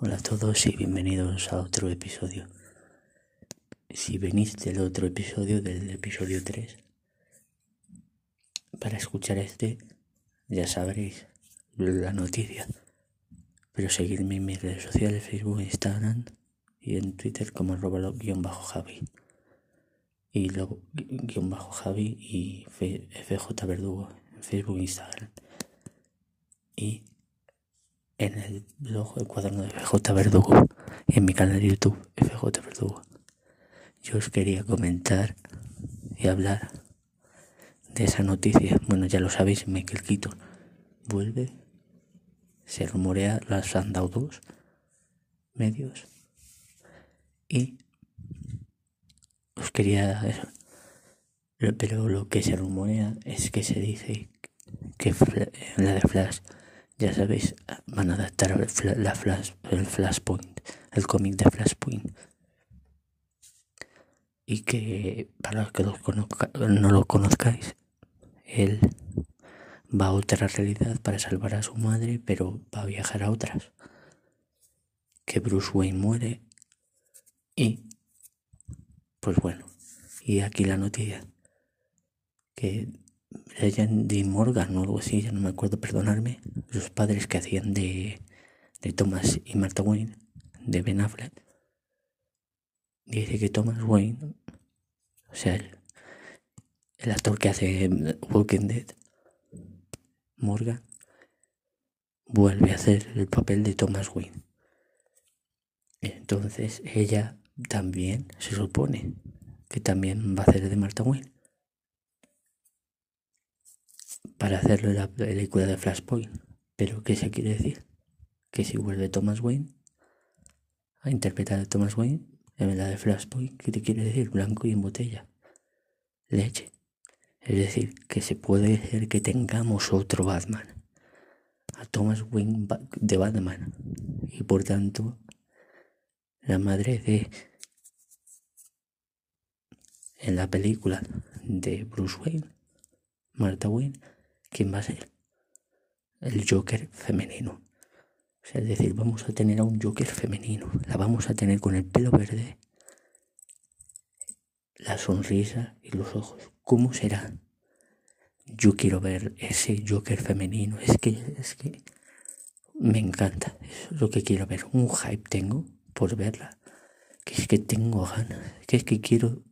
todos y bienvenidos a otro episodio. Si venís del otro episodio, del episodio 3, para escuchar este, ya sabréis la noticia. Pero seguidme en mis redes sociales, Facebook, Instagram y en Twitter como arroba guion bajo Javi. Y luego guion bajo Javi y FJ Verdugo en Facebook e Instagram. Y en el blog El Cuaderno de FJ Verdugo y en mi canal de YouTube FJ Verdugo. Yo os quería comentar y hablar de esa noticia. Bueno, ya lo sabéis, Michael Keaton vuelve. Se rumorea, las han dado dos medios. Y os quería. Pero lo que se rumorea es que se dice que en la de Flash ya sabéis, van a adaptar la flash, el Flashpoint, el cómic de Flashpoint. Y que para los que no lo conozcáis, él va a otra realidad para salvar a su madre, pero va a viajar a otras. Que Bruce Wayne muere y pues bueno, y aquí la noticia que Legend de Morgan o algo así, ya no me acuerdo, perdonarme, los padres que hacían de, de Thomas y Martha Wayne, de Ben Affleck, dice que Thomas Wayne, o sea, el, el actor que hace Walking Dead, Morgan, vuelve a hacer el papel de Thomas Wayne. Entonces ella también se supone que también va a hacer de Martha Wayne para hacerlo la película de Flashpoint. Pero ¿qué se quiere decir? Que si vuelve Thomas Wayne a interpretar a Thomas Wayne en la de Flashpoint, ¿qué te quiere decir? Blanco y en botella. Leche. Es decir, que se puede decir que tengamos otro Batman. A Thomas Wayne de Batman. Y por tanto, la madre de... En la película de Bruce Wayne, Martha Wayne, ¿quién va a ser? El Joker femenino. O sea, es decir, vamos a tener a un Joker femenino. La vamos a tener con el pelo verde, la sonrisa y los ojos. ¿Cómo será? Yo quiero ver ese Joker femenino. Es que, es que me encanta. Es lo que quiero ver. Un hype tengo por verla. Que es que tengo ganas. Que es que quiero.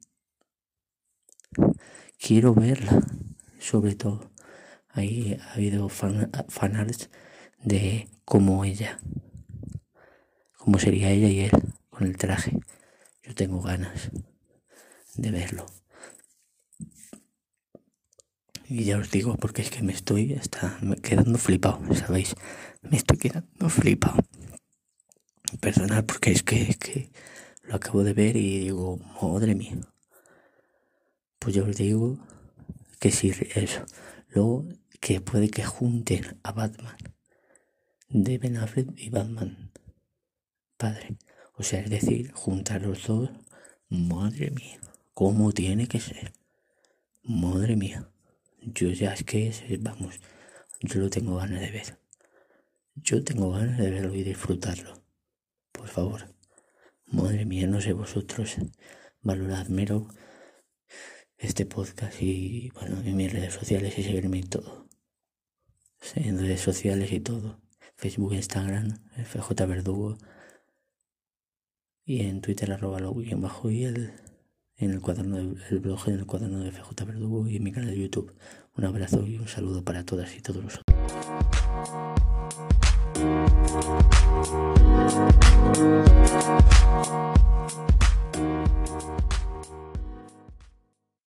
Quiero verla. Sobre todo. Ahí ha habido fan, fanarts de cómo ella, cómo sería ella y él con el traje. Yo tengo ganas de verlo. Y ya os digo, porque es que me estoy está, quedando flipado, ¿sabéis? Me estoy quedando flipado. Perdonad porque es que, es que lo acabo de ver y digo, madre mía. Pues yo os digo que sí, eso. Luego que puede que junten a Batman de Ben Affleck y Batman padre. O sea, es decir, juntar los dos, madre mía, ¿cómo tiene que ser? Madre mía, yo ya es que, vamos, yo lo tengo ganas de ver. Yo tengo ganas de verlo y disfrutarlo. Por favor. Madre mía, no sé vosotros, valorad mero este podcast y, bueno, en mis redes sociales y seguirme y todo en redes sociales y todo. Facebook, Instagram, FJ Verdugo. Y en Twitter arroba lo bajo y el, en el cuaderno del blog en el cuaderno de FJ Verdugo y en mi canal de YouTube. Un abrazo y un saludo para todas y todos vosotros.